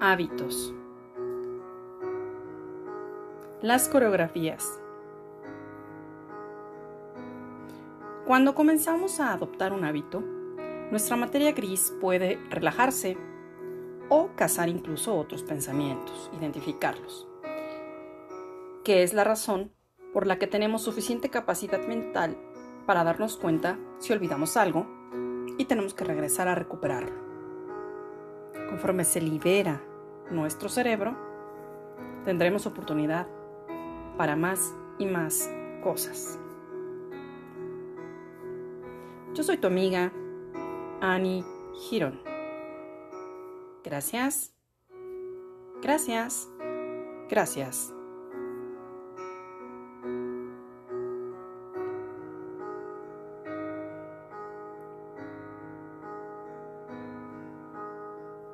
Hábitos. Las coreografías. Cuando comenzamos a adoptar un hábito, nuestra materia gris puede relajarse o cazar incluso otros pensamientos, identificarlos, que es la razón por la que tenemos suficiente capacidad mental para darnos cuenta si olvidamos algo y tenemos que regresar a recuperarlo. Conforme se libera nuestro cerebro, tendremos oportunidad para más y más cosas. Yo soy tu amiga Annie Giron. Gracias. Gracias. Gracias.